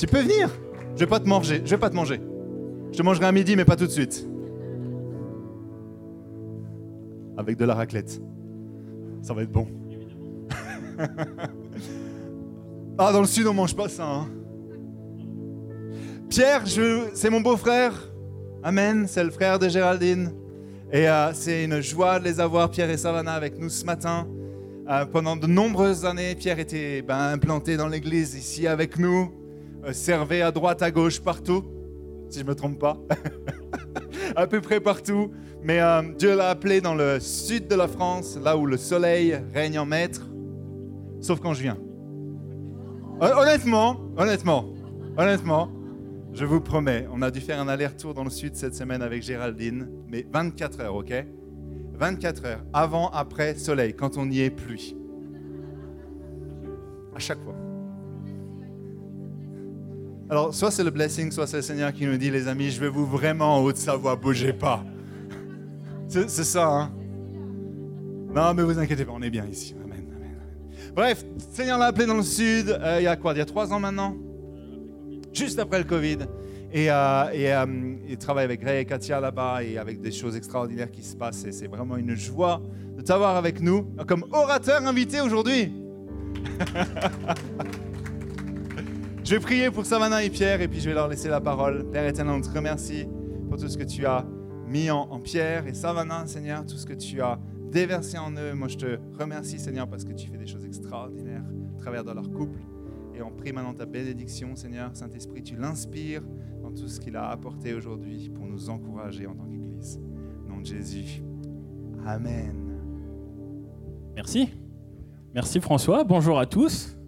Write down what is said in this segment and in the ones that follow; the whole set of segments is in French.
Tu peux venir. Je vais pas te manger. Je vais pas te manger. Je te mangerai à midi, mais pas tout de suite. Avec de la raclette. Ça va être bon. ah, dans le sud, on mange pas ça. Hein. Pierre, c'est mon beau-frère. Amen. C'est le frère de Géraldine. Et euh, c'est une joie de les avoir, Pierre et Savannah, avec nous ce matin. Euh, pendant de nombreuses années, Pierre était ben, implanté dans l'église ici avec nous, servait à droite, à gauche, partout, si je ne me trompe pas. à peu près partout. Mais Dieu l'a appelé dans le sud de la France, là où le soleil règne en maître, sauf quand je viens. Honnêtement, honnêtement, honnêtement, je vous promets, on a dû faire un aller-retour dans le sud cette semaine avec Géraldine, mais 24 heures, ok? 24 heures, avant, après, soleil, quand on n'y est plus. À chaque fois. Alors, soit c'est le blessing, soit c'est le Seigneur qui nous dit, les amis, je vais vous vraiment en Haute-Savoie, bougez pas. C'est ça, hein Non, mais vous inquiétez pas, on est bien ici. Amen, amen. Bref, Seigneur l'a appelé dans le sud, euh, il y a quoi Il y a trois ans maintenant? Juste après le Covid. Et, euh, euh, il travaille avec Ray et Katia là-bas et avec des choses extraordinaires qui se passent. Et c'est vraiment une joie de t'avoir avec nous comme orateur invité aujourd'hui. je vais prier pour Savannah et Pierre et puis je vais leur laisser la parole. Père éternel, on te remercie pour tout ce que tu as mis en, Pierre et Savannah, Seigneur, tout ce que tu as déversé en eux. Moi, je te remercie, Seigneur, parce que tu fais des choses extraordinaires à travers de leur couple. Et on prie maintenant ta bénédiction, Seigneur. Saint-Esprit, tu l'inspires dans tout ce qu'il a apporté aujourd'hui pour nous encourager en tant qu'Église. Au nom de Jésus. Amen. Merci. Merci François. Bonjour à tous.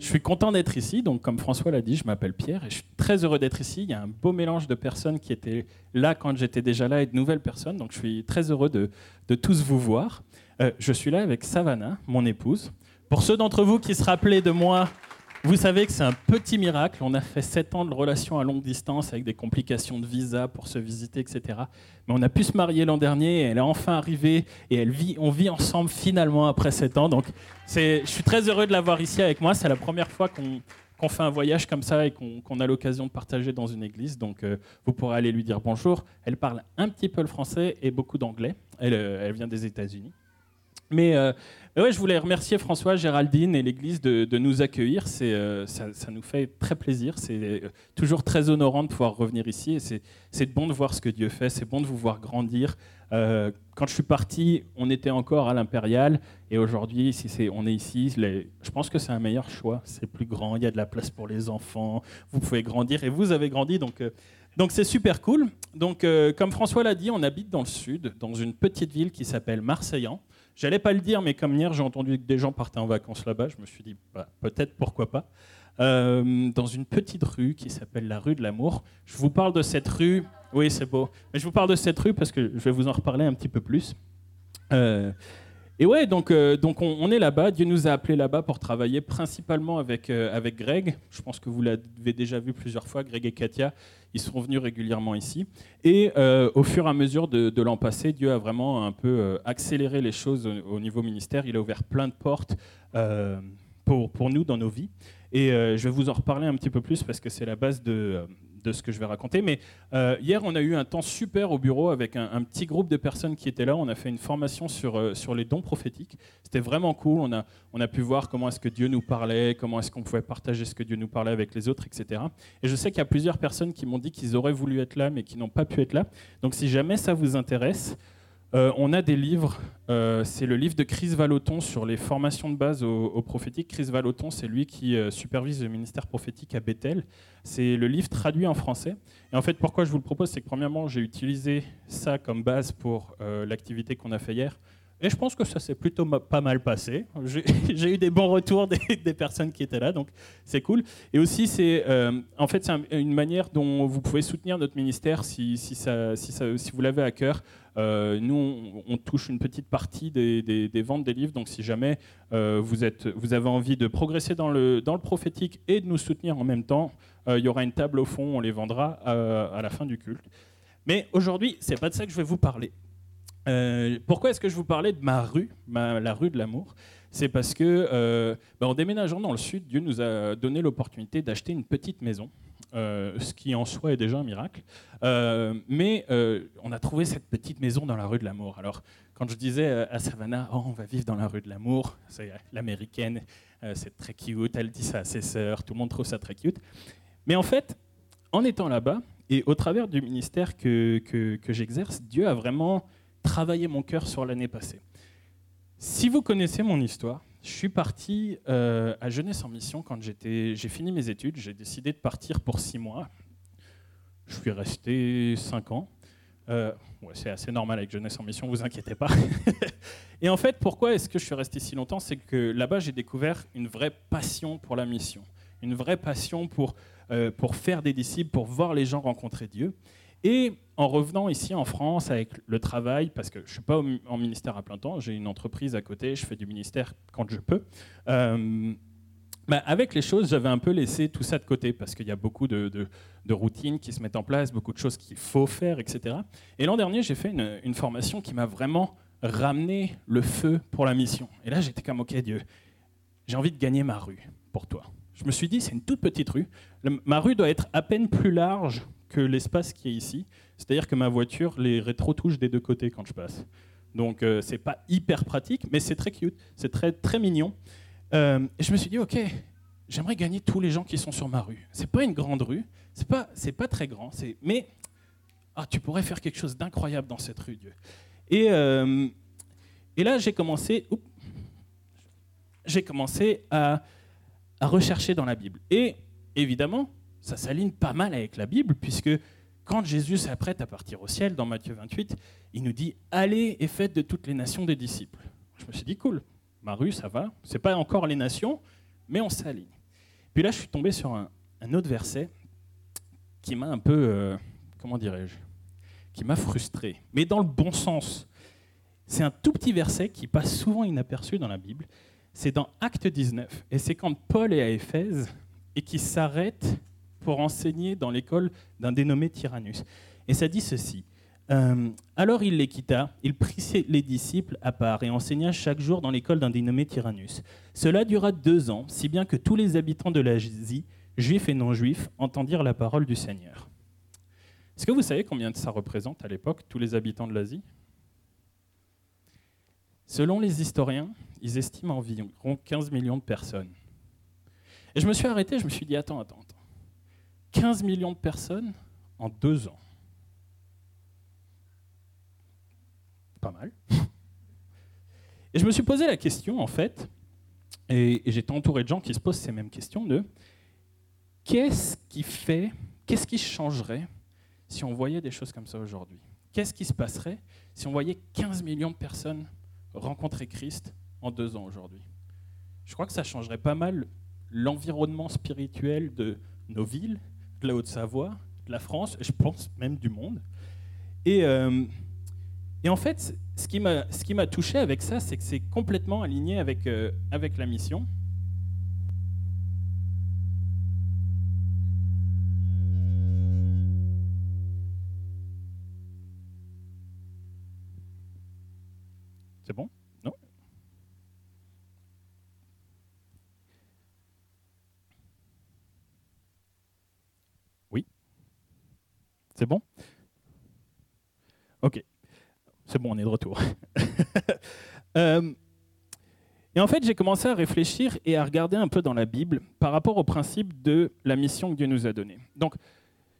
Je suis content d'être ici. Donc, comme François l'a dit, je m'appelle Pierre et je suis très heureux d'être ici. Il y a un beau mélange de personnes qui étaient là quand j'étais déjà là et de nouvelles personnes. Donc, je suis très heureux de, tous vous voir. Euh, je suis là avec Savannah, mon épouse. Pour ceux d'entre vous qui se rappelaient de moi vous savez que c'est un petit miracle. On a fait sept ans de relation à longue distance avec des complications de visa pour se visiter, etc. Mais on a pu se marier l'an dernier et elle est enfin arrivée et elle vit, on vit ensemble finalement après sept ans. Donc je suis très heureux de l'avoir ici avec moi. C'est la première fois qu'on fait un voyage comme ça et qu'on a l'occasion de partager dans une église. Donc euh, vous pourrez aller lui dire bonjour. Elle parle un petit peu le français et beaucoup d'anglais. Elle, euh, elle, vient des États-Unis. Mais euh, ouais, je voulais remercier François, Géraldine et l'Église de, nous accueillir. Euh, ça, nous fait très plaisir. C'est euh, toujours très honorant de pouvoir revenir ici. C'est, bon de voir ce que Dieu fait. C'est bon de vous voir grandir. quand je suis parti, on était encore à l'Impérial. Et aujourd'hui, si on est ici. je pense que c'est un meilleur choix. C'est plus grand. Il y a de la place pour les enfants. Vous pouvez grandir. Et vous avez grandi. Donc. donc c'est super cool. Donc comme François l'a dit, on habite dans le sud, dans une petite ville qui s'appelle Marseillan. J'allais pas le dire, mais comme hier, j'ai entendu que des gens partaient en vacances là-bas. Je me suis dit, bah, peut-être, pourquoi pas. Euh, dans une petite rue qui s'appelle la rue de l'amour. Je vous parle de cette rue. Oui, c'est beau. Mais je vous parle de cette rue parce que je vais vous en reparler un petit peu plus. Euh, et ouais, donc, euh, donc on, est là-bas. Dieu nous a appelés là-bas pour travailler principalement avec, avec Greg. Je pense que vous l'avez déjà vu plusieurs fois, Greg et Katia. Ils sont venus régulièrement ici. Et euh, au fur et à mesure de, l'an passé, Dieu a vraiment un peu euh, accéléré les choses au, niveau ministère. Il a ouvert plein de portes euh, pour, pour nous dans nos vies. Et je vais vous en reparler un petit peu plus parce que c'est la base de, de ce que je vais raconter. Mais euh, hier, on a eu un temps super au bureau avec un, petit groupe de personnes qui étaient là. On a fait une formation sur, euh, sur les dons prophétiques. C'était vraiment cool. On a, on a pu voir comment est-ce que Dieu nous parlait, comment est-ce qu'on pouvait partager ce que Dieu nous parlait avec les autres, etc. Et je sais qu'il y a plusieurs personnes qui m'ont dit qu'ils auraient voulu être là, mais qui n'ont pas pu être là. Donc si jamais ça vous intéresse, euh, on a des livres. Euh, c'est le livre de Chris Valoton sur les formations de base au, prophétique. Chris Valoton, c'est lui qui euh, supervise le ministère prophétique à Bethel. C'est le livre traduit en français. Et en fait, pourquoi je vous le propose, c'est que premièrement, j'ai utilisé ça comme base pour l'activité qu'on a fait hier. Et je pense que ça s'est plutôt pas mal passé. J'ai eu des bons retours des, personnes qui étaient là, donc c'est cool. Et aussi, c'est en fait une manière dont vous pouvez soutenir notre ministère si, si vous l'avez à cœur. Euh, nous, on, touche une petite partie des, ventes des livres, donc si jamais euh, vous, êtes, vous, avez envie de progresser dans le, dans le, prophétique et de nous soutenir en même temps, euh, il y aura une table au fond, on les vendra à, la fin du culte. Mais aujourd'hui, c'est pas de ça que je vais vous parler. pourquoi est-ce que je vous parlais de ma rue, la rue de l'amour? C'est parce que, bah, en déménageant dans le sud, Dieu nous a donné l'opportunité d'acheter une petite maison, euh, ce qui en soi est déjà un miracle. Euh, mais on a trouvé cette petite maison dans la rue de l'amour. Alors, quand je disais à Savannah, oh, on va vivre dans la rue de l'amour, c'est l'américaine, c'est très cute, elle dit ça à ses sœurs, tout le monde trouve ça très cute. Mais en fait, en étant là-bas, et au travers du ministère que, que, que j'exerce, Dieu a vraiment travaillé mon cœur sur l'année passée. Si vous connaissez mon histoire, je suis parti euh, à Jeunesse en Mission quand j'ai fini mes études. J'ai décidé de partir pour six mois. Je suis resté cinq ans. Euh, c'est assez normal avec Jeunesse en Mission, vous inquiétez pas. et en fait, pourquoi est-ce que je suis resté si longtemps? C'est que là-bas, j'ai découvert une vraie passion pour la mission, une vraie passion pour, euh, pour faire des disciples, pour voir les gens rencontrer Dieu. Et en revenant ici en France avec le travail, parce que je ne suis pas en ministère à plein temps, j'ai une entreprise à côté, je fais du ministère quand je peux. Euh, bah, avec les choses, j'avais un peu laissé tout ça de côté parce qu'il y a beaucoup de, routines qui se mettent en place, beaucoup de choses qu'il faut faire, etc. Et l'an dernier, j'ai fait une, formation qui m'a vraiment ramené le feu pour la mission. Et là, j'étais comme, ok Dieu, j'ai envie de gagner ma rue pour toi. Je me suis dit, c'est une toute petite rue. ma rue doit être à peine plus large que l'espace qui est ici. C'est-à-dire que ma voiture, les rétro touchent des deux côtés quand je passe. Donc euh, c'est pas hyper pratique, mais c'est très cute, c'est très très mignon. Euh, et je me suis dit ok, j'aimerais gagner tous les gens qui sont sur ma rue. C'est pas une grande rue, c'est pas c'est pas très grand, mais ah tu pourrais faire quelque chose d'incroyable dans cette rue, Dieu. Et euh, et là j'ai commencé j'ai commencé à rechercher dans la Bible. Et évidemment, ça s'aligne pas mal avec la Bible, puisque quand Jésus s'apprête à partir au ciel, dans Matthieu 28, il nous dit Allez et faites de toutes les nations des disciples. Je me suis dit Cool, ma rue, ça va. C'est pas encore les nations, mais on s'aligne. Puis là, je suis tombé sur un, autre verset qui m'a un peu, euh, comment dirais-je, qui m'a frustré, mais dans le bon sens. C'est un tout petit verset qui passe souvent inaperçu dans la Bible. C'est dans Acte 19, et c'est quand Paul est à Éphèse et qui s'arrête pour enseigner dans l'école d'un dénommé Tyrannus. Et ça dit ceci. Euh, alors il les quitta, il prit les disciples à part et enseigna chaque jour dans l'école d'un dénommé Tyrannus. Cela dura deux ans, si bien que tous les habitants de l'Asie, juifs et non-juifs, entendirent la parole du Seigneur. Est-ce que vous savez combien ça représente à l'époque, tous les habitants de l'Asie? Selon les historiens, ils estiment environ 15 millions de personnes. Et je me suis arrêté, je me suis dit, attends, attends. 15 millions de personnes en deux ans. Pas mal. Et je me suis posé la question, en fait, et, j'étais entouré de gens qui se posent ces mêmes questions de qu'est-ce qui fait, qu'est-ce qui changerait si on voyait des choses comme ça aujourd'hui? Qu'est-ce qui se passerait si on voyait 15 millions de personnes rencontrer Christ en deux ans aujourd'hui? Je crois que ça changerait pas mal l'environnement spirituel de nos villes de la Haute-Savoie, de la France, je pense même du monde. Et, euh, et en fait, ce qui m'a touché avec ça, c'est que c'est complètement aligné avec, euh, avec la mission. C'est bon? C'est bon? Ok. C'est bon, on est de retour. Euh, et en fait, j'ai commencé à réfléchir et à regarder un peu dans la Bible par rapport au principe de la mission que Dieu nous a donnée. Donc,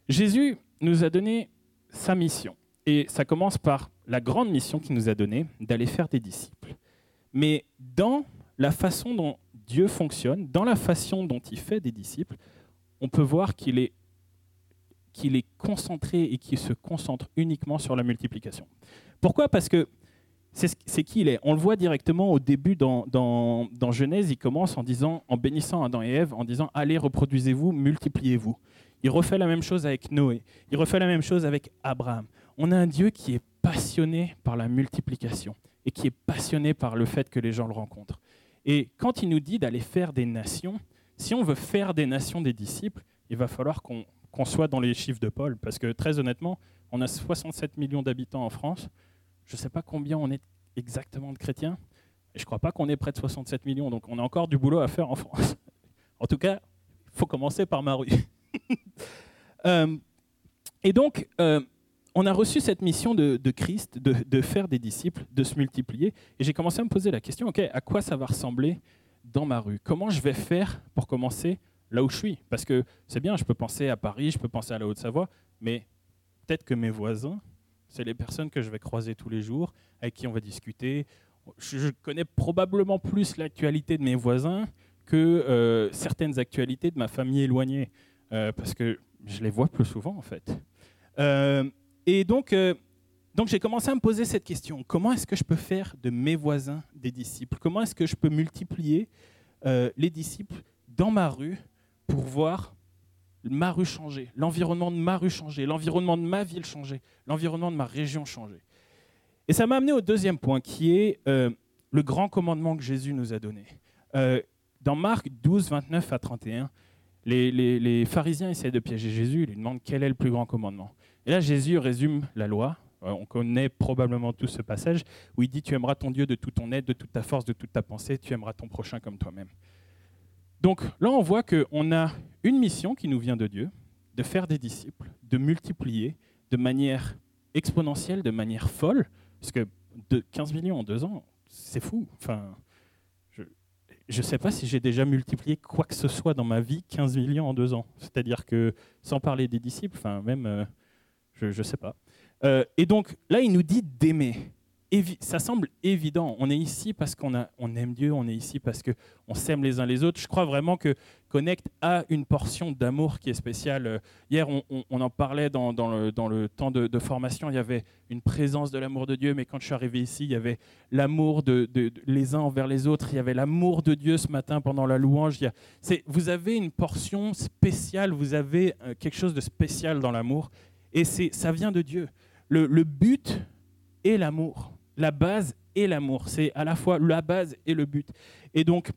Jésus nous a donné sa mission. Et ça commence par la grande mission qu'il nous a donnée, d'aller faire des disciples. Mais dans la façon dont Dieu fonctionne, dans la façon dont il fait des disciples, on peut voir qu'il est qu'il est concentré et qu'il se concentre uniquement sur la multiplication. Pourquoi? Parce que c'est qui il est. On le voit directement au début dans, Genèse, il commence en disant, en bénissant Adam et Ève, en disant allez reproduisez-vous, multipliez-vous. Il refait la même chose avec Noé. Il refait la même chose avec Abraham. On a un Dieu qui est passionné par la multiplication et qui est passionné par le fait que les gens le rencontrent. Et quand il nous dit d'aller faire des nations, si on veut faire des nations des disciples, il va falloir qu'on qu'on soit dans les chiffres de Paul, parce que très honnêtement, on a 67 millions d'habitants en France. Je ne sais pas combien on est exactement de chrétiens. Et je ne crois pas qu'on est près de 67 millions, donc on a encore du boulot à faire en France. en tout cas, il faut commencer par ma rue. Euh, et donc, euh, on a reçu cette mission de, Christ, de, faire des disciples, de se multiplier. Et j'ai commencé à me poser la question, OK, à quoi ça va ressembler dans ma rue? Comment je vais faire pour commencer là où je suis Parce que c'est bien, je peux penser à Paris, je peux penser à la Haute-Savoie, mais peut-être que mes voisins, c'est les personnes que je vais croiser tous les jours, avec qui on va discuter. Je connais probablement plus l'actualité de mes voisins que euh, certaines actualités de ma famille éloignée, euh, parce que je les vois plus souvent en fait. Euh, et donc, donc j'ai commencé à me poser cette question comment est-ce que je peux faire de mes voisins des disciples? Comment est-ce que je peux multiplier les disciples dans ma rue pour voir ma rue changer, l'environnement de ma rue changer, l'environnement de ma ville changer, l'environnement de ma région changer Et ça m'a amené au deuxième point qui est le grand commandement que Jésus nous a donné. Dans Marc 12, 29 à 31, les, pharisiens essaient de piéger Jésus, ils lui demandent quel est le plus grand commandement. Et là, Jésus résume la loi. Euh, on connaît probablement tout ce passage où il dit Tu aimeras ton Dieu de toute ton aide, de toute ta force, de toute ta pensée, tu aimeras ton prochain comme toi-même. Donc là, on voit qu'on a une mission qui nous vient de Dieu, de faire des disciples, de multiplier de manière exponentielle, de manière folle, parce que de 15 millions en deux ans, c'est fou. Je ne sais pas si j'ai déjà multiplié quoi que ce soit dans ma vie 15 millions en deux ans. C'est-à-dire que, sans parler des disciples, enfin même, euh, je ne sais pas. Euh, et donc là, il nous dit d'aimer ça semble évident. On est ici parce qu'on on aime Dieu, on est ici parce qu'on s'aime les uns les autres. Je crois vraiment que Connect a une portion d'amour qui est spéciale. Hier, on, en parlait dans, le, temps de, formation, il y avait une présence de l'amour de Dieu, mais quand je suis arrivé ici, il y avait l'amour de, les uns envers les autres, il y avait l'amour de Dieu ce matin pendant la louange. vous avez une portion spéciale, vous avez euh, quelque chose de spécial dans l'amour, et ça vient de Dieu. le but est l'amour la base et l'amour. C'est à la fois la base et le but. Et donc,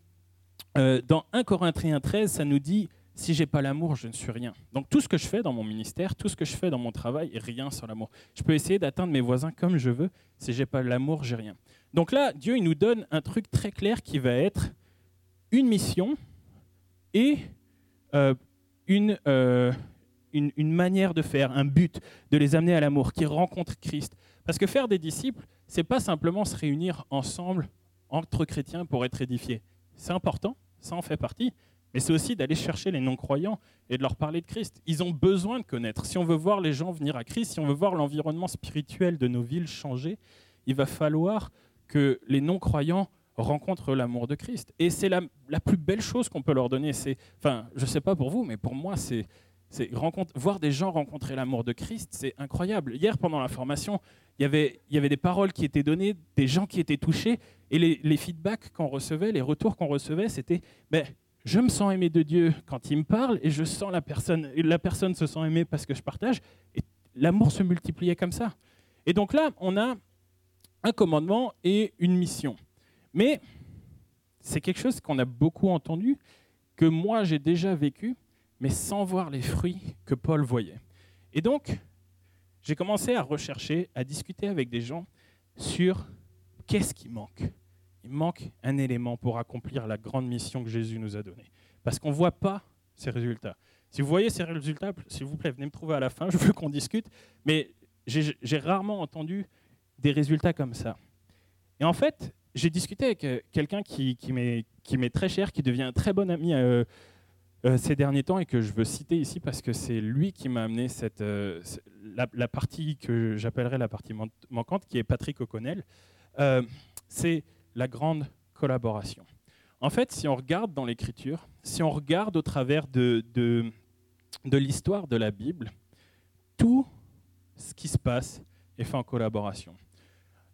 euh, dans 1 Corinthiens 13, ça nous dit si j'ai pas l'amour, je ne suis rien. Donc tout ce que je fais dans mon ministère, tout ce que je fais dans mon travail rien sans l'amour. Je peux essayer d'atteindre mes voisins comme je veux. Si j'ai pas l'amour, j'ai rien. Donc là, Dieu il nous donne un truc très clair qui va être une mission et euh, une, euh, une, une manière de faire, un but, de les amener à l'amour, qui rencontre Christ. Parce que faire des disciples, c'est pas simplement se réunir ensemble entre chrétiens pour être édifiés. C'est important, ça en fait partie, mais c'est aussi d'aller chercher les non-croyants et de leur parler de Christ. Ils ont besoin de connaître. Si on veut voir les gens venir à Christ, si on veut voir l'environnement spirituel de nos villes changer, il va falloir que les non-croyants rencontrent l'amour de Christ. Et c'est la, la, plus belle chose qu'on peut leur donner. Enfin, je ne sais pas pour vous, mais pour moi, c'est, c'est voir des gens rencontrer l'amour de Christ, c'est incroyable. Hier, pendant la formation, il y, avait, des paroles qui étaient données, des gens qui étaient touchés, et les, feedbacks qu'on recevait, les retours qu'on recevait, c'était ben, je me sens aimé de Dieu quand il me parle, et je sens la personne, la personne se sent aimée parce que je partage, et l'amour se multipliait comme ça. Et donc là, on a un commandement et une mission. Mais c'est quelque chose qu'on a beaucoup entendu, que moi j'ai déjà vécu, mais sans voir les fruits que Paul voyait. Et donc, j'ai commencé à rechercher, à discuter avec des gens sur qu'est-ce qui manque. Il manque un élément pour accomplir la grande mission que Jésus nous a donnée. Parce qu'on ne voit pas ces résultats. Si vous voyez ces résultats, s'il vous plaît, venez me trouver à la fin, je veux qu'on discute. Mais j'ai rarement entendu des résultats comme ça. Et en fait, j'ai discuté avec euh, quelqu'un qui, m'est très cher, qui devient un très bon ami euh, euh, ces derniers temps et que je veux citer ici parce que c'est lui qui m'a amené cette, euh, la, partie que j'appellerais la partie manquante, qui est Patrick O'Connell. Euh, c'est la grande collaboration. En fait, si on regarde dans l'Écriture, si on regarde au travers de, de, de l'histoire de la Bible, tout ce qui se passe est fait en collaboration.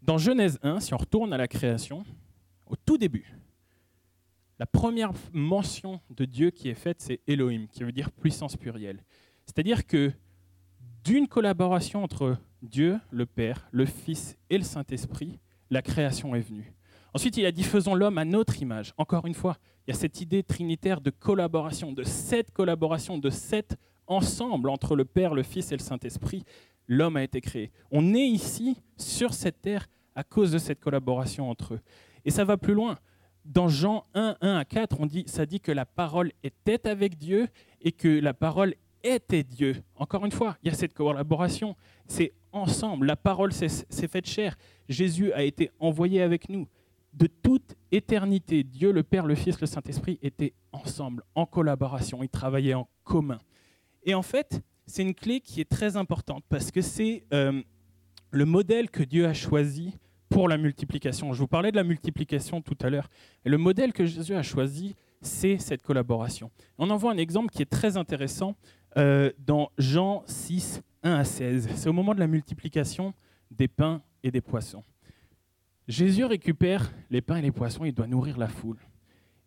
Dans Genèse 1, si on retourne à la création, au tout début, la première mention de Dieu qui est faite, c'est Elohim, qui veut dire puissance plurielle. C'est-à-dire que d'une collaboration entre Dieu, le Père, le Fils et le Saint-Esprit, la création est venue. Ensuite, il a dit faisons l'homme à notre image. Encore une fois, il y a cette idée trinitaire de collaboration, de cette collaboration, de cet ensemble entre le Père, le Fils et le Saint-Esprit. L'homme a été créé. On est ici, sur cette terre, à cause de cette collaboration entre eux. Et ça va plus loin. Dans Jean 1, 1 à 4, on dit, ça dit que la parole était avec Dieu et que la parole était Dieu. Encore une fois, il y a cette collaboration. C'est ensemble. La parole s'est faite chair. Jésus a été envoyé avec nous. De toute éternité, Dieu, le Père, le Fils, le Saint-Esprit étaient ensemble, en collaboration. Ils travaillaient en commun. Et en fait, c'est une clé qui est très importante parce que c'est euh, le modèle que Dieu a choisi pour la multiplication. Je vous parlais de la multiplication tout à l'heure. Le modèle que Jésus a choisi, c'est cette collaboration. On en voit un exemple qui est très intéressant euh, dans Jean 6, 1 à 16. C'est au moment de la multiplication des pains et des poissons. Jésus récupère les pains et les poissons, il doit nourrir la foule.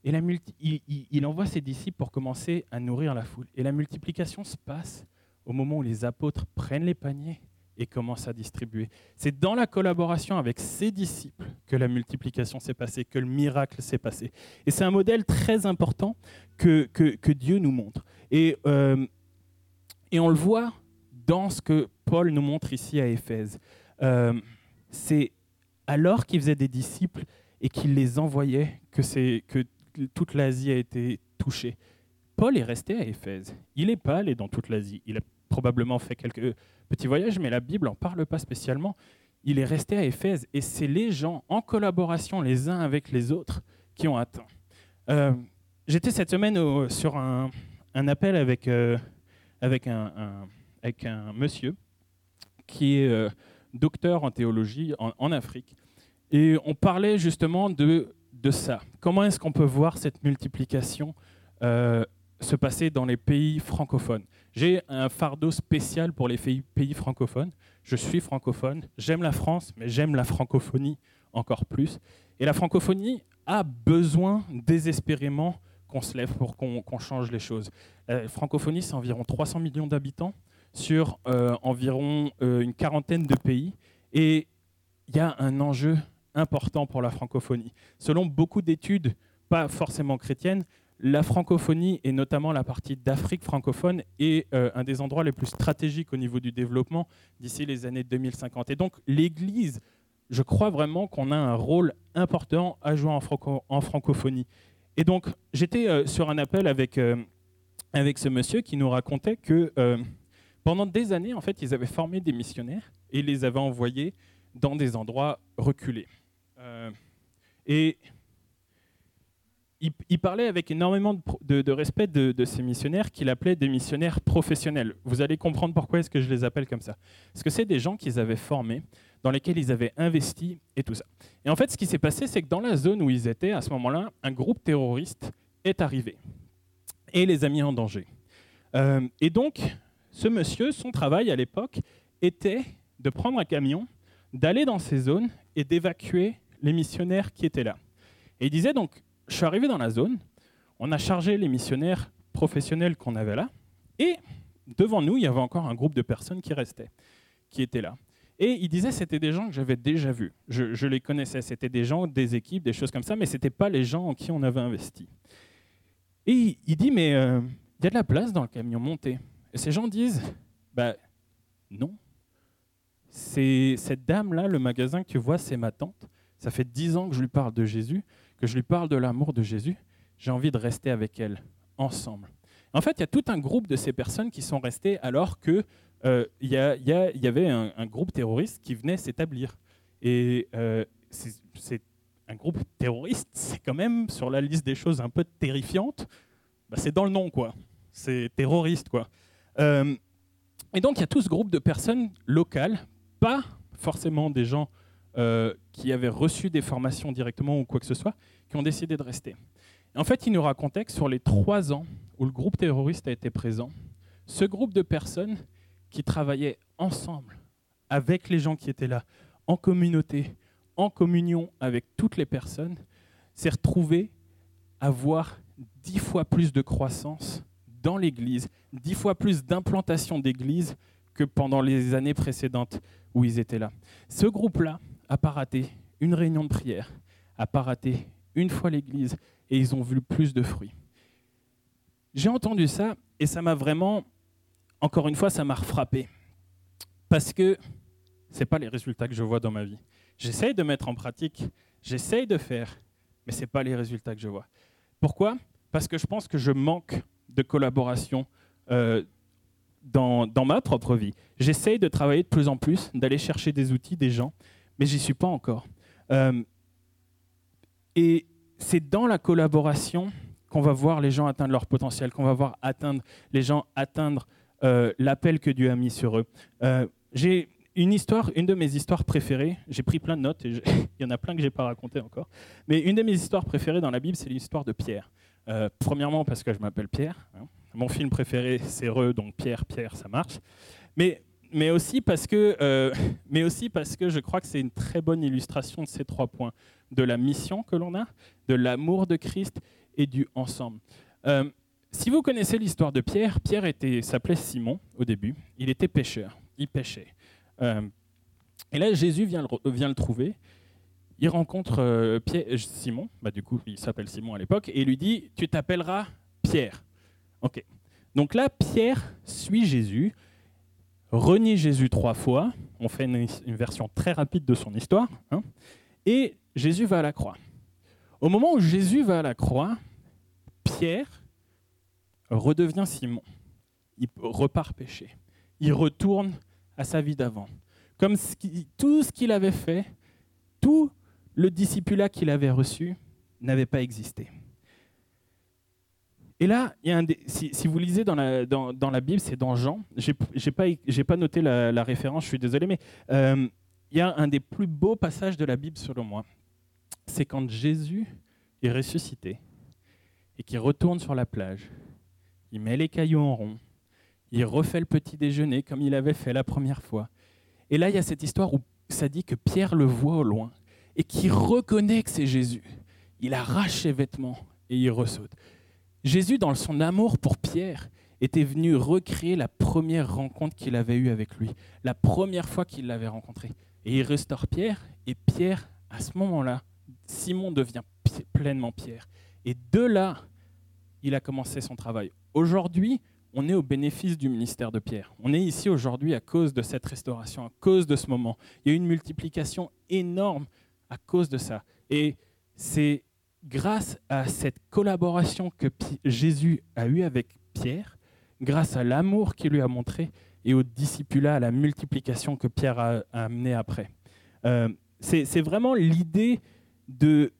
Et la il, envoie ses disciples pour commencer à nourrir la foule. Et la multiplication se passe au moment où les apôtres prennent les paniers et commencent à distribuer. C'est dans la collaboration avec ses disciples que la multiplication s'est passée, que le miracle s'est passé. Et c'est un modèle très important que, que, Dieu nous montre. Et, euh, et on le voit dans ce que Paul nous montre ici à Éphèse. Euh, c'est alors qu'il faisait des disciples et qu'il les envoyait que, que toute l'Asie a été touchée. Paul est resté à Éphèse. Il n'est pas allé dans toute l'Asie. Il a probablement fait quelques petits voyages, mais la Bible n'en parle pas spécialement. Il est resté à Éphèse et c'est les gens en collaboration les uns avec les autres qui ont atteint. Euh, j'étais cette semaine sur un, appel avec, euh, avec, un, avec un monsieur qui est euh, docteur en théologie en, Afrique. Et on parlait justement de, de ça. Comment est-ce qu'on peut voir cette multiplication se passer dans les pays francophones. J'ai un fardeau spécial pour les pays, francophones. Je suis francophone, j'aime la France, mais j'aime la francophonie encore plus. Et la francophonie a besoin désespérément qu'on se lève pour qu'on change les choses. La francophonie, c'est environ 300 millions d'habitants sur euh, environ euh, une quarantaine de pays. Et il y a un enjeu important pour la francophonie. Selon beaucoup d'études, pas forcément chrétiennes, la francophonie, et notamment la partie d'Afrique francophone, est euh, un des endroits les plus stratégiques au niveau du développement d'ici les années 2050. Et donc l'Église, je crois vraiment qu'on a un rôle important à jouer en, francophonie. Et donc j'étais euh, sur un appel avec, euh, avec ce monsieur qui nous racontait que pendant des années, en fait, ils avaient formé des missionnaires et les avaient envoyés dans des endroits reculés. et il, parlait avec énormément de, respect de, ces missionnaires qu'il appelait des missionnaires professionnels. Vous allez comprendre pourquoi est-ce que je les appelle comme ça. Parce que c'est des gens qu'ils avaient formés, dans lesquels ils avaient investi et tout ça. Et en fait, ce qui s'est passé, c'est que dans la zone où ils étaient, à ce moment-là, un groupe terroriste est arrivé et les a mis en danger. Euh, et donc, ce monsieur, son travail à l'époque était de prendre un camion, d'aller dans ces zones et d'évacuer les missionnaires qui étaient là. Et il disait donc, je suis arrivé dans la zone, on a chargé les missionnaires professionnels qu'on avait là, et devant nous, il y avait encore un groupe de personnes qui restaient, qui étaient là. Et il disait c'était des gens que j'avais déjà vus. Je, les connaissais, c'était des gens, des équipes, des choses comme ça, mais ce n'étaient pas les gens en qui on avait investi. Et il dit mais euh, il y a de la place dans le camion monté. Et ces gens disent bah non. C'est cette dame-là, le magasin que tu vois, c'est ma tante. Ça fait dix ans que je lui parle de Jésus que je lui parle de l'amour de Jésus, j'ai envie de rester avec elle, ensemble. En fait, il y a tout un groupe de ces personnes qui sont restées alors qu'il euh, y, y, avait un, groupe terroriste qui venait s'établir. Et euh, c'est un groupe terroriste, c'est quand même sur la liste des choses un peu terrifiantes. Bah, c'est dans le nom, quoi. C'est terroriste, quoi. Euh, et donc, il y a tout ce groupe de personnes locales, pas forcément des gens euh, qui avaient reçu des formations directement ou quoi que ce soit, qui ont décidé de rester. en fait, il nous racontait que sur les trois ans où le groupe terroriste a été présent, ce groupe de personnes qui travaillaient ensemble avec les gens qui étaient là, en communauté, en communion avec toutes les personnes, s'est retrouvé à voir dix fois plus de croissance dans l'Église, dix fois plus d'implantation d'Église que pendant les années précédentes où ils étaient là. Ce groupe-là, a pas raté une réunion de prière, a pas raté une fois l'église, et ils ont vu plus de fruits. J'ai entendu ça, et ça m'a vraiment, encore une fois, ça m'a refrappé. Parce que ce pas les résultats que je vois dans ma vie. J'essaye de mettre en pratique J'essaye de faire, mais ce n'est pas les résultats que je vois. Pourquoi? Parce que je pense que je manque de collaboration euh, dans, ma propre vie. J'essaye de travailler de plus en plus, d'aller chercher des outils, des gens, mais j'y suis pas encore. Euh, et c'est dans la collaboration qu'on va voir les gens atteindre leur potentiel, qu'on va voir atteindre les gens atteindre euh, l'appel que Dieu a mis sur eux. J'ai une histoire, une de mes histoires préférées, j'ai pris plein de notes, et il y en a plein que je n'ai pas raconté encore, mais une de mes histoires préférées dans la Bible, c'est l'histoire de Pierre. Euh, premièrement parce que je m'appelle Pierre, hein. mon film préféré c'est Re, donc Pierre, Pierre, ça marche, mais, mais, aussi parce que, euh, mais aussi parce que je crois que c'est une très bonne illustration de ces trois points, de la mission que l'on a, de l'amour de Christ et du ensemble. Euh, si vous connaissez l'histoire de Pierre, Pierre s'appelait Simon au début, il était pêcheur, il pêchait. Euh, et là, Jésus vient le, trouver. Il rencontre Simon, bah, du coup, il s'appelle Simon à l'époque, et lui dit Tu t'appelleras Pierre. Ok. Donc là, Pierre suit Jésus, renie Jésus trois fois. On fait une, version très rapide de son histoire. Hein, et Jésus va à la croix. Au moment où Jésus va à la croix, Pierre redevient Simon. Il repart pécher. Il retourne à sa vie d'avant. Comme tout ce qu'il avait fait, tout le discipulat qu'il avait reçu n'avait pas existé. Et là, y a un si, vous lisez dans la, dans, la Bible, c'est dans Jean. Je n'ai pas, pas noté la, référence, je suis désolé, mais euh, il y a un des plus beaux passages de la Bible, selon moi. C'est quand Jésus est ressuscité et qu'il retourne sur la plage. Il met les cailloux en rond il refait le petit déjeuner comme il avait fait la première fois. Et là, il y a cette histoire où ça dit que Pierre le voit au loin et qui reconnaît que c'est Jésus. Il arrache ses vêtements et il ressaute. Jésus, dans son amour pour Pierre, était venu recréer la première rencontre qu'il avait eue avec lui, la première fois qu'il l'avait rencontré. Et il restaure Pierre, et Pierre, à ce moment-là, Simon devient pleinement Pierre. Et de là, il a commencé son travail. Aujourd'hui, on est au bénéfice du ministère de Pierre. On est ici aujourd'hui à cause de cette restauration, à cause de ce moment. Il y a eu une multiplication énorme à cause de ça. Et c'est grâce à cette collaboration que Jésus a eue avec Pierre, grâce à l'amour qu'il lui a montré et au discipulat, à la multiplication que Pierre a, amené après. Euh, c'est vraiment l'idée de,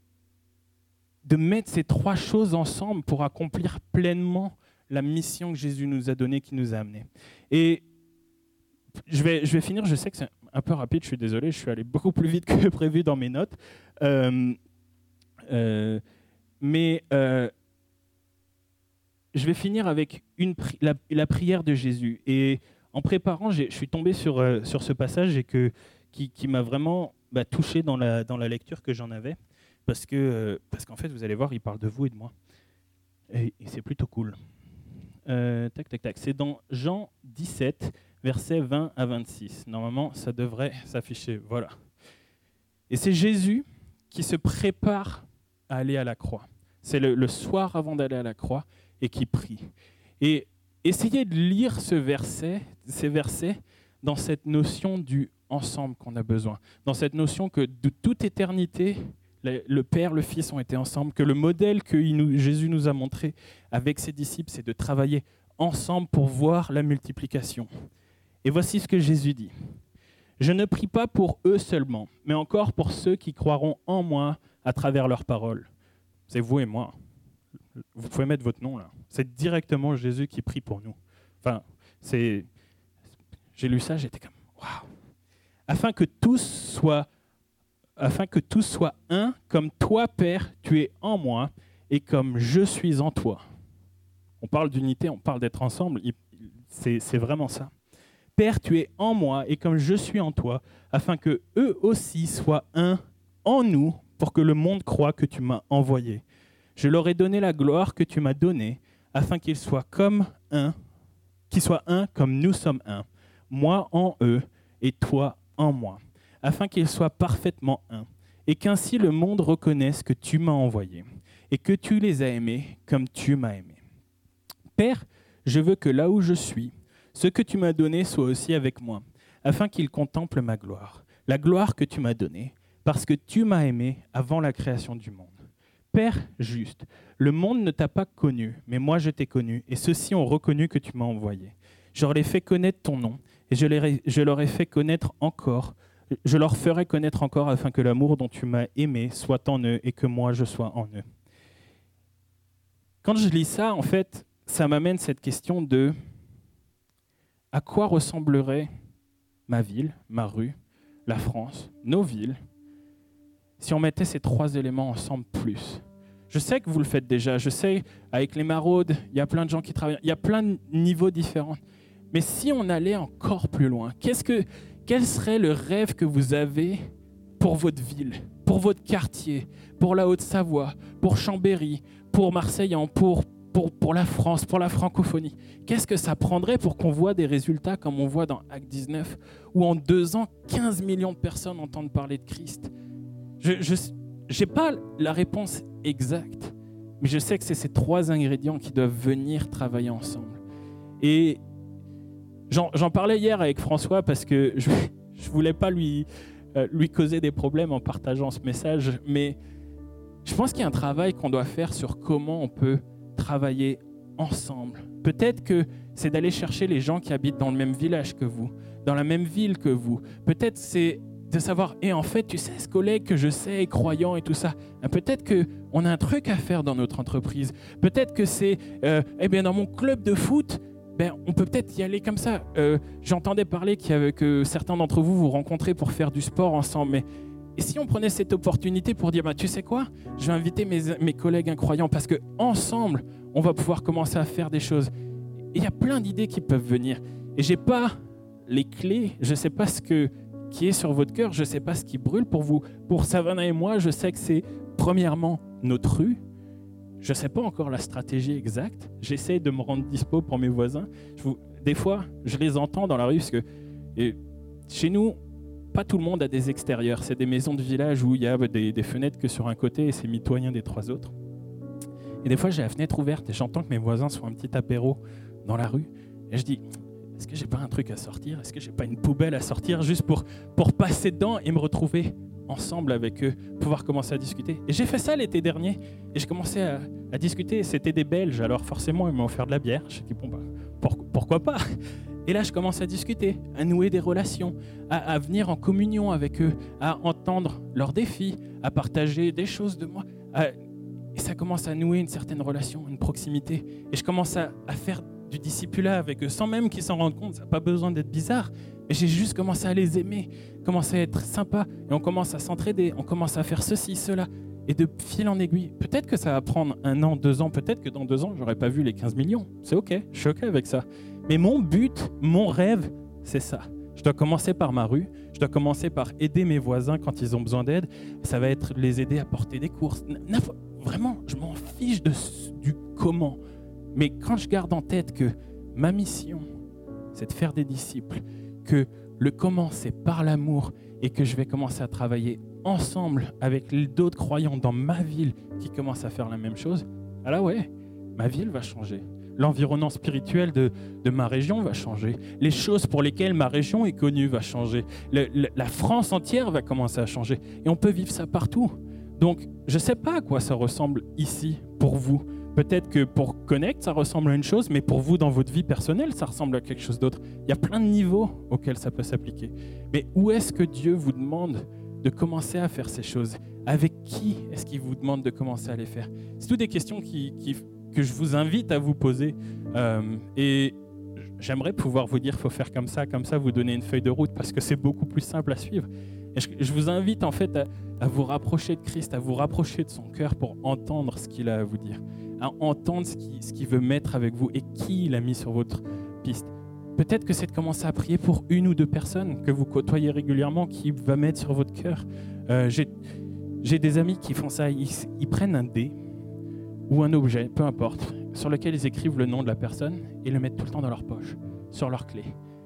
de mettre ces trois choses ensemble pour accomplir pleinement la mission que Jésus nous a donnée, qui nous a amenés. Et je vais, je vais finir, je sais que c'est un peu rapide, je suis désolé, je suis allé beaucoup plus vite que prévu dans mes notes. Euh, mais euh, je vais finir avec la, prière de Jésus. Et en préparant, je suis tombé sur, sur ce passage et que, qui, m'a vraiment bah, touché dans la, dans la lecture que j'en avais. Parce qu'en parce qu'en fait, vous allez voir, il parle de vous et de moi. et c'est plutôt cool. Euh, tac, tac, tac. C'est dans Jean 17, versets 20 à 26. Normalement, ça devrait s'afficher. Voilà. Et c'est Jésus qui se prépare aller à la croix. C'est le, soir avant d'aller à la croix et qui prie. Et essayez de lire ce verset, ces versets dans cette notion du ensemble qu'on a besoin, dans cette notion que de toute éternité, le Père, le Fils ont été ensemble, que le modèle que Jésus nous a montré avec ses disciples, c'est de travailler ensemble pour voir la multiplication. Et voici ce que Jésus dit. Je ne prie pas pour eux seulement, mais encore pour ceux qui croiront en moi à travers leurs paroles. C'est vous et moi. Vous pouvez mettre votre nom là. C'est directement Jésus qui prie pour nous. Enfin, c'est. J'ai lu ça, j'étais comme waouh. Afin que tous soient afin que tous soient un, comme toi, Père, tu es en moi, et comme je suis en toi. On parle d'unité, on parle d'être ensemble, c'est vraiment ça. Père, tu es en moi, et comme je suis en toi, afin que eux aussi soient un en nous, pour que le monde croit que tu m'as envoyé. Je leur ai donné la gloire que tu m'as donnée, afin qu'ils soient comme un, qu'ils soient un comme nous sommes un, moi en eux et toi en moi afin qu'ils soient parfaitement un, et qu'ainsi le monde reconnaisse que tu m'as envoyé, et que tu les as aimés comme tu m'as aimé. Père, je veux que là où je suis, ce que tu m'as donné soit aussi avec moi, afin qu'ils contemplent ma gloire, la gloire que tu m'as donnée, parce que tu m'as aimé avant la création du monde. Père juste, le monde ne t'a pas connu, mais moi je t'ai connu, et ceux-ci ont reconnu que tu m'as envoyé. Je leur ai fait connaître ton nom, et je, leur ai fait connaître encore, je leur ferai connaître encore afin que l'amour dont tu m'as aimé soit en eux et que moi je sois en eux. Quand je lis ça, en fait, ça m'amène cette question de à quoi ressemblerait ma ville, ma rue, la France, nos villes, si on mettait ces trois éléments ensemble plus. Je sais que vous le faites déjà, je sais, avec les maraudes, il y a plein de gens qui travaillent, il y a plein de niveaux différents. Mais si on allait encore plus loin, qu'est-ce que, quel serait le rêve que vous avez pour votre ville, pour votre quartier, pour la Haute-Savoie, pour Chambéry, pour Marseille, pour, la France, pour la francophonie? Qu'est-ce que ça prendrait pour qu'on voit des résultats comme on voit dans Acte 19, où en deux ans, 15 millions de personnes entendent parler de Christ? Je n'ai pas la réponse exacte, mais je sais que c'est ces trois ingrédients qui doivent venir travailler ensemble. Et j'en parlais hier avec François parce que je ne voulais pas lui, euh, lui causer des problèmes en partageant ce message, mais je pense qu'il y a un travail qu'on doit faire sur comment on peut travailler ensemble. Peut-être que c'est d'aller chercher les gens qui habitent dans le même village que vous, dans la même ville que vous. Peut-être c'est de savoir, et en fait, tu sais, ce collègue que je sais, croyant et tout ça, ben, peut-être qu'on a un truc à faire dans notre entreprise. Peut-être que c'est, euh, eh bien, dans mon club de foot, ben, on peut peut-être y aller comme ça. Euh, j'entendais parler que certains d'entre vous vous rencontrez pour faire du sport ensemble, mais si on prenait cette opportunité pour dire, bah, tu sais quoi, je vais inviter mes, mes collègues incroyants parce que ensemble, on va pouvoir commencer à faire des choses. il y a plein d'idées qui peuvent venir. Et j'ai pas les clés, je sais pas ce que qui est sur votre cœur, je sais pas ce qui brûle pour vous. Pour Savannah et moi, je sais que c'est premièrement notre rue. Je sais pas encore la stratégie exacte. J'essaie de me rendre dispo pour mes voisins. Des fois, je les entends dans la rue parce que et chez nous, pas tout le monde a des extérieurs. C'est des maisons de village où il y a des, fenêtres que sur un côté et c'est mitoyen des trois autres. Et des fois, j'ai la fenêtre ouverte et j'entends que mes voisins font un petit apéro dans la rue. Et je dis, est-ce que j'ai pas un truc à sortir? Est-ce que j'ai pas une poubelle à sortir juste pour, pour passer dedans et me retrouver ensemble avec eux, pouvoir commencer à discuter? Et j'ai fait ça l'été dernier et j'ai commencé à, à discuter. C'était des Belges, alors forcément, ils m'ont offert de la bière. Je dit, bon, bah, pourquoi pas? Et là, je commence à discuter, à nouer des relations, à, venir en communion avec eux, à entendre leurs défis, à partager des choses de moi. et ça commence à nouer une certaine relation, une proximité. Et je commence à, faire du discipulat avec eux, sans même qu'ils s'en rendent compte. Ça n'a pas besoin d'être bizarre. Mais j'ai juste commencé à les aimer, commencé à être sympa. Et on commence à s'entraider, on commence à faire ceci, cela. Et de fil en aiguille, peut-être que ça va prendre un an, deux ans, peut-être que dans deux ans, j'aurais pas vu les 15 millions. C'est OK, je suis OK avec ça. Mais mon but, mon rêve, c'est ça. Je dois commencer par ma rue, je dois commencer par aider mes voisins quand ils ont besoin d'aide. Ça va être les aider à porter des courses. Vraiment, je m'en fiche de, du comment. Mais quand je garde en tête que ma mission, c'est de faire des disciples, que le comment, c'est par l'amour, et que je vais commencer à travailler ensemble avec d'autres croyants dans ma ville qui commencent à faire la même chose, alors ouais, ma ville va changer l'environnement spirituel de, ma région va changer. Les choses pour lesquelles ma région est connue va changer. la France entière va commencer à changer. Et on peut vivre ça partout. Donc, je ne sais pas à quoi ça ressemble ici pour vous. Peut-être que pour Connect, ça ressemble à une chose, mais pour vous, dans votre vie personnelle, ça ressemble à quelque chose d'autre. Il y a plein de niveaux auxquels ça peut s'appliquer. Mais où est-ce que Dieu vous demande de commencer à faire ces choses? Avec qui est-ce qu'il vous demande de commencer à les faire? C'est toutes des questions que je vous invite à vous poser. Euh, et j'aimerais pouvoir vous dire, faut faire comme ça, comme ça, vous donner une feuille de route, parce que c'est beaucoup plus simple à suivre. Et je, vous invite en fait à, vous rapprocher de Christ, à vous rapprocher de son cœur pour entendre ce qu'il a à vous dire, à entendre ce qu'il veut mettre avec vous et qui il a mis sur votre piste. Peut-être que c'est de commencer à prier pour une ou deux personnes que vous côtoyez régulièrement qui va mettre sur votre cœur. Euh, J'ai des amis qui font ça, ils, ils prennent un dé, ou un objet, peu importe, sur lequel ils écrivent le nom de la personne et le mettent tout le temps dans leur poche, sur leur clé.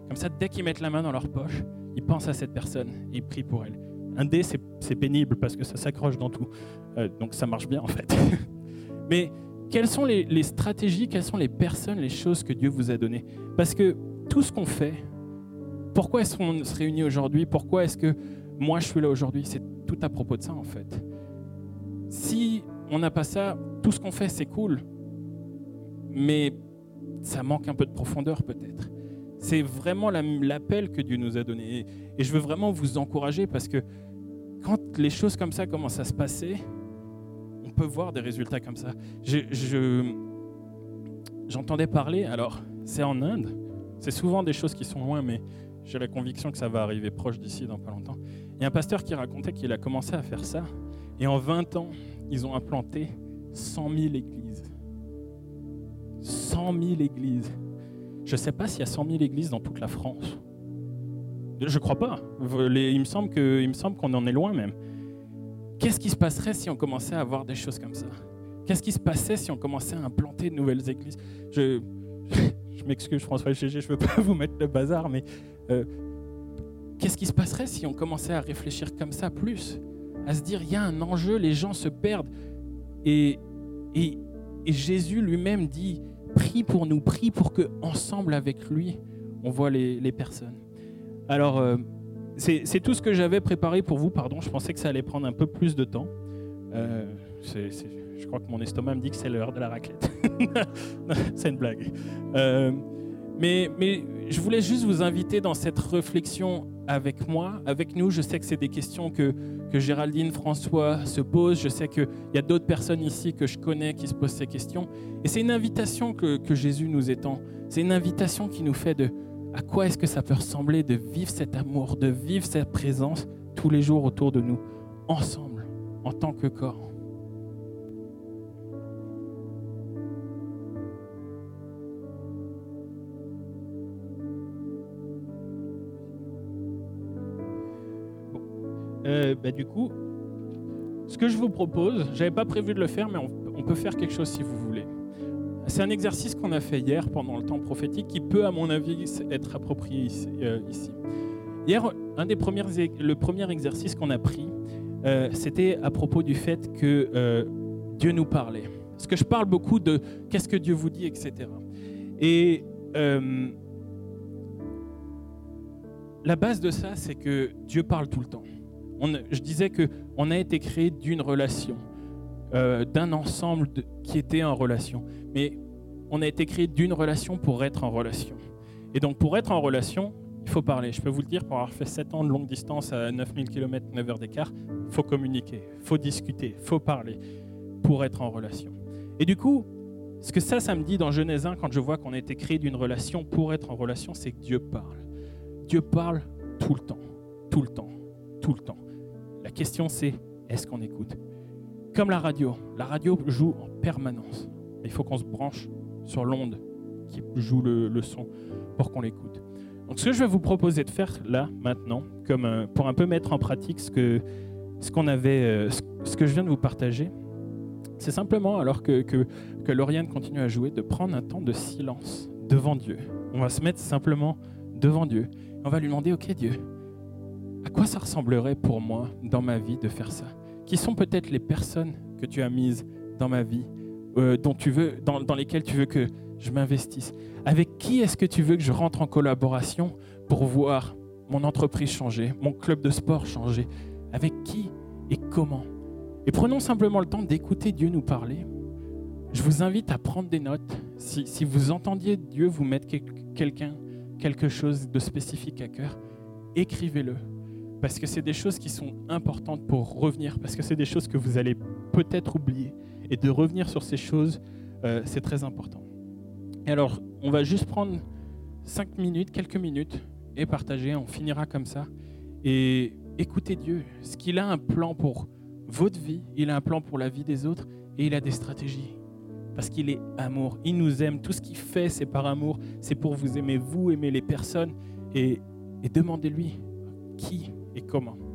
Comme ça, dès qu'ils mettent la main dans leur poche, ils pensent à cette personne et ils prient pour elle. Un dé, c'est pénible parce que ça s'accroche dans tout. Euh, donc ça marche bien en fait. Mais quelles sont les, stratégies, quelles sont les personnes, les choses que Dieu vous a données? Parce que tout ce qu'on fait, pourquoi est-ce qu'on se réunit aujourd'hui? Pourquoi est-ce que moi je suis là aujourd'hui? C'est tout à propos de ça en fait. Si on n'a pas ça, tout ce qu'on fait c'est cool, mais ça manque un peu de profondeur peut-être. C'est vraiment l'appel que Dieu nous a donné. Et je veux vraiment vous encourager parce que quand les choses comme ça commencent à se passer, peut voir des résultats comme ça. J'entendais parler, alors c'est en Inde, c'est souvent des choses qui sont loin, mais j'ai la conviction que ça va arriver proche d'ici dans pas longtemps. Il y a un pasteur qui racontait qu'il a commencé à faire ça, et en 20 ans, ils ont implanté 100 000 églises. 100 000 églises. Je ne sais pas s'il y a 100 000 églises dans toute la France. Je ne crois pas. Il me semble qu'on en est loin même. Qu'est-ce qui se passerait si on commençait à avoir des choses comme ça? Qu'est-ce qui se passait si on commençait à implanter de nouvelles églises? Je, m'excuse François Gégé, je ne veux pas vous mettre le bazar, mais euh, qu'est-ce qui se passerait si on commençait à réfléchir comme ça plus? À se dire, il y a un enjeu, les gens se perdent. Et, Jésus lui-même dit, prie pour nous, prie pour que ensemble avec lui, on voit les, les personnes. Alors, euh, c'est tout ce que j'avais préparé pour vous, pardon, je pensais que ça allait prendre un peu plus de temps. Euh, je crois que mon estomac me dit que c'est l'heure de la raclette. c'est une blague. Euh, mais, je voulais juste vous inviter dans cette réflexion avec moi, avec nous. Je sais que c'est des questions que, Géraldine, François se posent. Je sais qu'il y a d'autres personnes ici que je connais qui se posent ces questions. Et c'est une invitation que Jésus nous étend. C'est une invitation qui nous fait de à quoi est-ce que ça peut ressembler de vivre cet amour, de vivre cette présence tous les jours autour de nous, ensemble, en tant que corps? Euh, bah, du coup, ce que je vous propose, j'avais pas prévu de le faire, mais on, peut faire quelque chose si vous voulez. C'est un exercice qu'on a fait hier pendant le temps prophétique qui peut, à mon avis, être approprié ici. Euh, hier, un des premiers, le premier exercice qu'on a pris, euh, c'était à propos du fait que Dieu nous parlait. Parce que je parle beaucoup de qu'est-ce que Dieu vous dit, etc. Et la base de ça, c'est que Dieu parle tout le temps je disais qu'on a été créé d'une relation, euh, d'un ensemble qui était en relation. Mais on a été créé d'une relation pour être en relation. Et donc pour être en relation, il faut parler. Je peux vous le dire, pour avoir fait 7 ans de longue distance à 9000 km, 9 heures d'écart, il faut communiquer, il faut discuter, il faut parler pour être en relation. Et du coup, ce que ça, ça me dit dans Genèse 1, quand je vois qu'on a été créé d'une relation pour être en relation, c'est que Dieu parle. Dieu parle tout le temps, tout le temps, tout le temps. La question c'est, est-ce qu'on écoute? Comme la radio, la radio joue en permanence. Il faut qu'on se branche sur l'onde qui joue le, son pour qu'on l'écoute. Donc ce que je vais vous proposer de faire là, maintenant, euh, pour un peu mettre en pratique ce que, ce avait, euh, ce que je viens de vous partager, c'est simplement, alors que, que, que Lauriane continue à jouer, de prendre un temps de silence devant Dieu. On va se mettre simplement devant Dieu. On va lui demander, ok Dieu, à quoi ça ressemblerait pour moi dans ma vie de faire ça? Qui sont peut-être les personnes que tu as mises dans ma vie, euh, dont tu veux, dans, dans lesquelles tu veux que je m'investisse Avec qui est-ce que tu veux que je rentre en collaboration pour voir mon entreprise changer, mon club de sport changer? Avec qui et comment? Et prenons simplement le temps d'écouter Dieu nous parler. Je vous invite à prendre des notes. Si, si vous entendiez Dieu vous mettre quelqu'un, quelque chose de spécifique à cœur, écrivez-le parce que c'est des choses qui sont importantes pour revenir, parce que c'est des choses que vous allez peut-être oublier. Et de revenir sur ces choses, euh, c'est très important. Et alors, on va juste prendre cinq minutes, quelques minutes, et partager. On finira comme ça. Et écoutez Dieu, ce qu'il a un plan pour votre vie, il a un plan pour la vie des autres, et il a des stratégies. Parce qu'il est amour, il nous aime. Tout ce qu'il fait, c'est par amour. C'est pour vous aimer, vous, aimer les personnes. Et demandez-lui qui et comment.